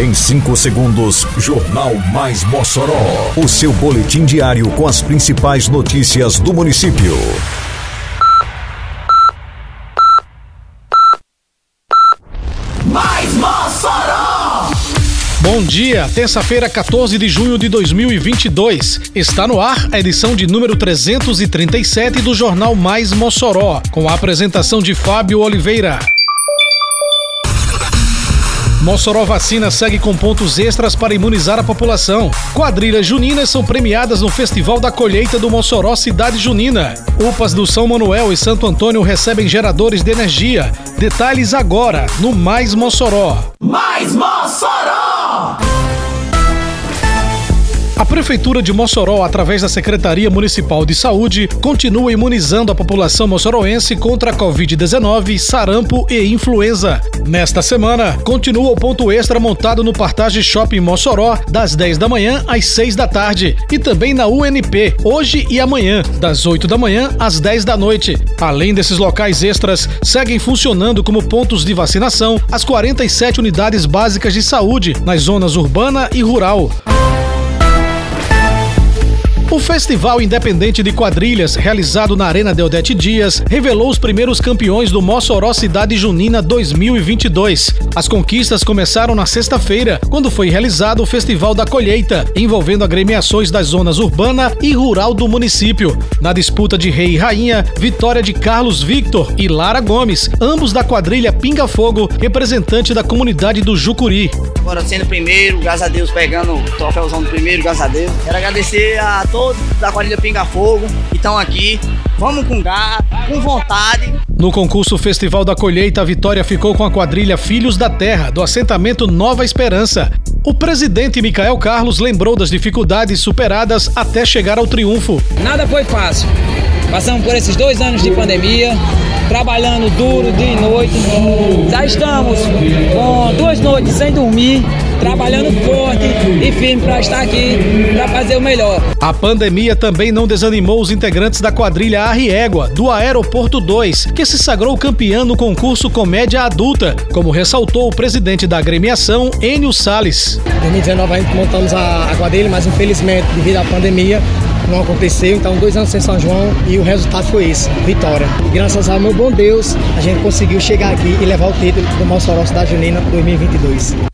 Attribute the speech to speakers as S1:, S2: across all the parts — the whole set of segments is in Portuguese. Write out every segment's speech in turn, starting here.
S1: Em 5 segundos, Jornal Mais Mossoró. O seu boletim diário com as principais notícias do município.
S2: Mais Mossoró!
S3: Bom dia, terça-feira, 14 de junho de 2022. Está no ar a edição de número 337 do Jornal Mais Mossoró, com a apresentação de Fábio Oliveira. Mossoró Vacina segue com pontos extras para imunizar a população. Quadrilhas juninas são premiadas no Festival da Colheita do Mossoró Cidade Junina. UPAs do São Manuel e Santo Antônio recebem geradores de energia. Detalhes agora no Mais Mossoró.
S2: Mais Mossoró!
S3: Prefeitura de Mossoró, através da Secretaria Municipal de Saúde, continua imunizando a população moçoroense contra a Covid-19, sarampo e influenza. Nesta semana, continua o ponto extra montado no Partage Shopping Mossoró, das 10 da manhã às 6 da tarde, e também na UNP, hoje e amanhã, das 8 da manhã às 10 da noite. Além desses locais extras, seguem funcionando como pontos de vacinação as 47 unidades básicas de saúde nas zonas urbana e rural. O Festival Independente de Quadrilhas, realizado na Arena Deodete Dias, revelou os primeiros campeões do Mossoró Cidade Junina 2022. As conquistas começaram na sexta-feira, quando foi realizado o Festival da Colheita, envolvendo agremiações das zonas urbana e rural do município. Na disputa de rei e rainha, vitória de Carlos Victor e Lara Gomes, ambos da quadrilha Pinga Fogo, representante da comunidade do Jucuri.
S4: Agora sendo primeiro, graças a Deus, pegando o troféuzão do primeiro, graças a Deus. Quero agradecer a todos da quadrilha Pinga Fogo que estão aqui. Vamos com garra, com vontade.
S3: No concurso Festival da Colheita, a vitória ficou com a quadrilha Filhos da Terra, do assentamento Nova Esperança. O presidente Micael Carlos lembrou das dificuldades superadas até chegar ao triunfo.
S5: Nada foi fácil. Passamos por esses dois anos de pandemia, trabalhando duro dia e noite. Já estamos com duas noites sem dormir, trabalhando forte e firme para estar aqui para fazer o melhor.
S3: A pandemia também não desanimou os integrantes da quadrilha Arriégua, do Aeroporto 2, que se sagrou campeão no concurso Comédia Adulta, como ressaltou o presidente da agremiação, Enio Sales.
S6: Em 2019 a gente montamos a, a quadrilha, mas infelizmente, devido à pandemia, não aconteceu, então dois anos sem São João e o resultado foi esse, vitória. E graças ao meu bom Deus, a gente conseguiu chegar aqui e levar o título do Mossoró Cidade Junina 2022.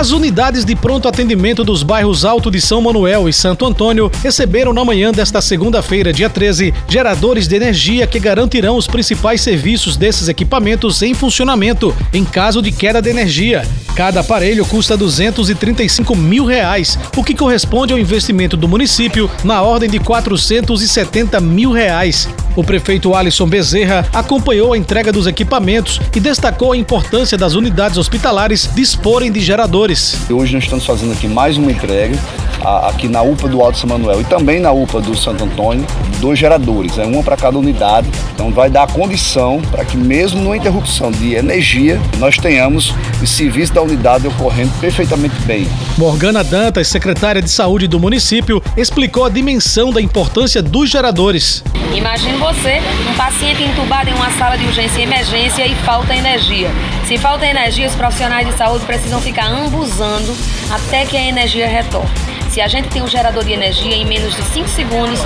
S3: As unidades de pronto atendimento dos bairros Alto de São Manuel e Santo Antônio receberam na manhã desta segunda-feira, dia 13, geradores de energia que garantirão os principais serviços desses equipamentos em funcionamento em caso de queda de energia. Cada aparelho custa 235 mil reais, o que corresponde ao investimento do município na ordem de 470 mil reais. O prefeito Alisson Bezerra acompanhou a entrega dos equipamentos e destacou a importância das unidades hospitalares disporem de geradores.
S7: Hoje nós estamos fazendo aqui mais uma entrega aqui na UPA do Alto São Manuel e também na UPA do Santo Antônio, dois geradores, é uma para cada unidade. Então vai dar condição para que mesmo numa interrupção de energia, nós tenhamos o serviço da unidade ocorrendo perfeitamente bem.
S3: Morgana Dantas, secretária de Saúde do município, explicou a dimensão da importância dos geradores.
S8: Imagine você, um paciente entubado em uma sala de urgência e emergência e falta energia. Se falta energia, os profissionais de saúde precisam ficar ambuzando até que a energia retorne. Se a gente tem um gerador de energia, em menos de 5 segundos,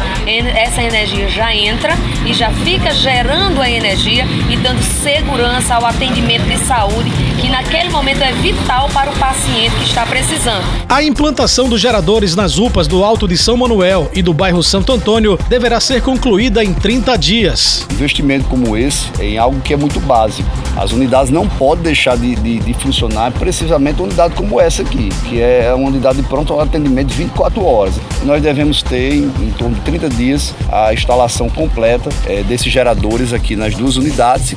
S8: essa energia já entra e já fica gerando a energia e dando segurança ao atendimento de saúde, que naquele momento é vital para o paciente que está precisando.
S3: A implantação dos geradores nas UPAs do Alto de São Manuel e do bairro Santo Antônio deverá ser concluída em 30 dias.
S7: Investimento como esse é em algo que é muito básico. As unidades não podem deixar de, de, de funcionar precisamente uma unidade como essa aqui, que é uma unidade de pronto atendimento 24 horas. Nós devemos ter em, em torno de 30 dias a instalação completa é, desses geradores aqui nas duas unidades.